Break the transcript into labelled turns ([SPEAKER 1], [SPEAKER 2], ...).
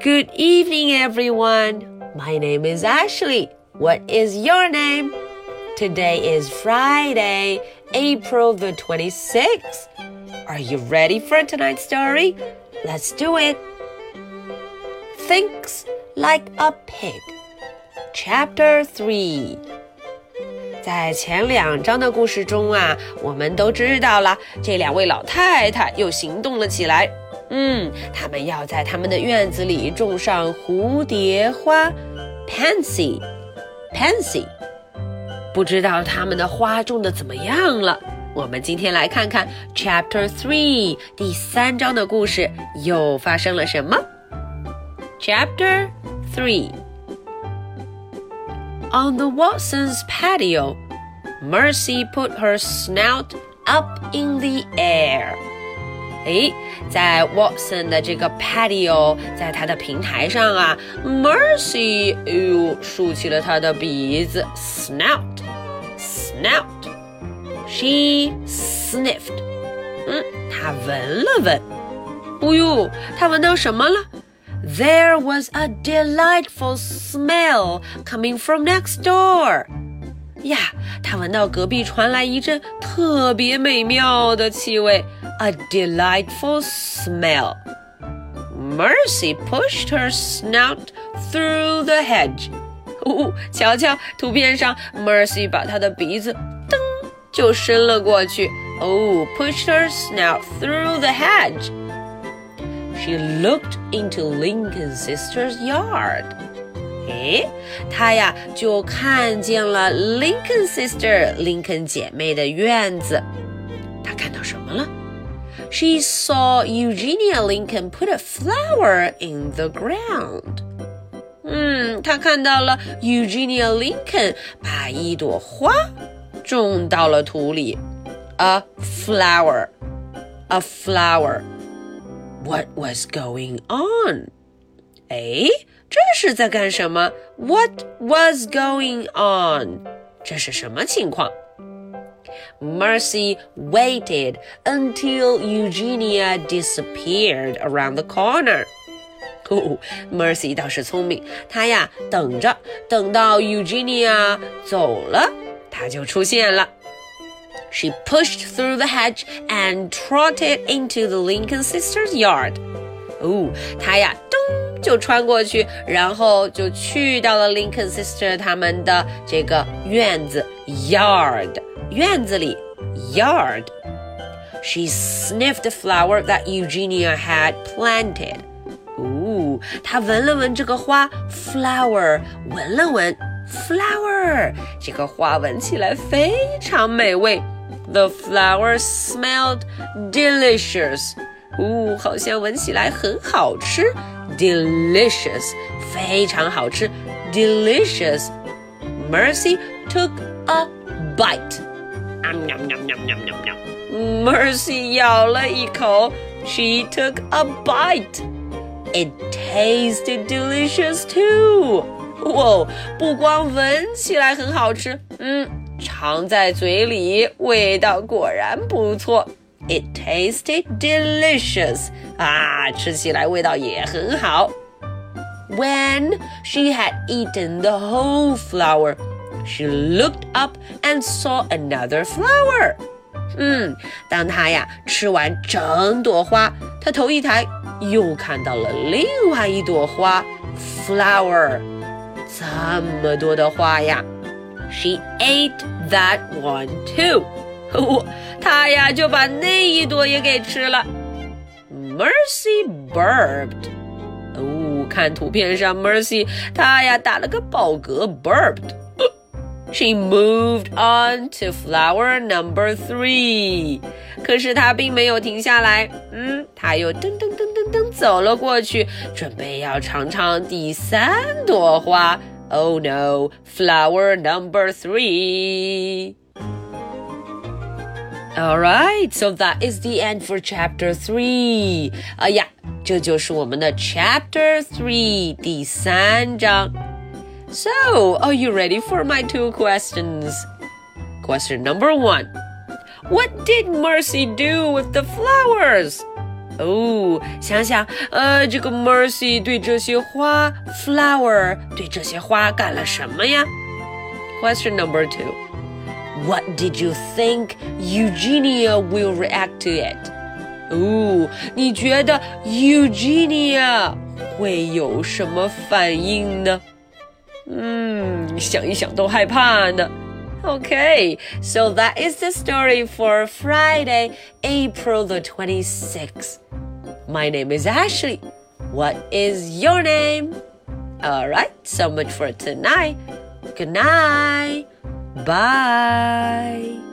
[SPEAKER 1] Good evening, everyone. My name is Ashley. What is your name? Today is Friday, April the 26th. Are you ready for tonight's story? Let's do it. Thinks like a pig. Chapter 3在前两章的故事中啊，我们都知道了，这两位老太太又行动了起来。 嗯，他们要在他们的院子里种上蝴蝶花，pansy，pansy。不知道他们的花种的怎么样了？我们今天来看看 Chapter Three 第三章的故事又发生了什么。Chapter Three On the Watsons' patio, Mercy put her snout up in the air. 诶，在 Watson 的这个 patio，在他的平台上啊，Mercy 哎呦竖起了他的鼻子，snout，snout。She sniffed，嗯，她闻了闻。哦呦，她闻到什么了？There was a delightful smell coming from next door. 呀，她闻到隔壁传来一阵特别美妙的气味。a delightful smell. Mercy pushed her snout through the hedge. 哦，瞧瞧，图片上，Mercy 把她的鼻子噔就伸了过去。Oh, pushed her snout through the hedge. She looked into Lincoln's sister's yard. 诶，她呀就看见了 Lincoln sister 林肯姐妹的院子。她看到什么了？she saw Eugenia Lincoln put a flower in the ground. 嗯，她看到了 Eugenia Lincoln 把一朵花种到了土里。A flower, a flower. What was going on? 哎， 这是在干什么？What was going on? 这是什么情况？Mercy waited until Eugenia disappeared around the corner. 哦，Mercy 倒是聪明，她呀等着，等到 Eugenia 走了，她就出现了。She pushed through the hedge and trotted into the Lincoln sisters' yard. 哦，她呀咚 就穿过去，然后就去到了 Lincoln sister 他们的这个院子 yard。院子里，yard。She sniffed the flower that Eugenia had planted. 哦，她闻了闻这个花，flower，闻了闻，flower，这个花闻起来非常美味。The flower smelled delicious. 哦，好像闻起来很好吃，delicious，非常好吃，delicious。Mercy took a bite. Mercy 咬了一口，She took a bite. It tasted delicious too. 哇，不光闻起来很好吃，嗯，尝在嘴里味道果然不错。 It tasted delicious. 啊，吃起来味道也很好。When she had eaten the whole flower. She looked up and saw another flower. 嗯，当她呀吃完整朵花，她头一抬，又看到了另外一朵花，flower。这么多的花呀！She ate that one too. 哦，他呀就把那一朵也给吃了。Mercy burped. 哦，看图片上，Mercy 他呀打了个饱嗝，burped。She moved on to flower number three，可是她并没有停下来，嗯，她又噔噔噔噔噔走了过去，准备要尝尝第三朵花。Oh no, flower number three. Alright, so that is the end for chapter three. 哎呀，这就是我们的 chapter three 第三章。so, are you ready for my two questions? Question number one What did Mercy do with the flowers? 哦，想想，呃，这个 Mercy 对这些花，flower 对这些花干了什么呀？Question number two. What did you think Eugenia will react to it? 哦，你觉得 Eugenia 会有什么反应呢？嗯，想一想都害怕呢。Okay, so that is the story for Friday, April the 26th. My name is Ashley. What is your name? Alright, so much for tonight. Good night. Bye.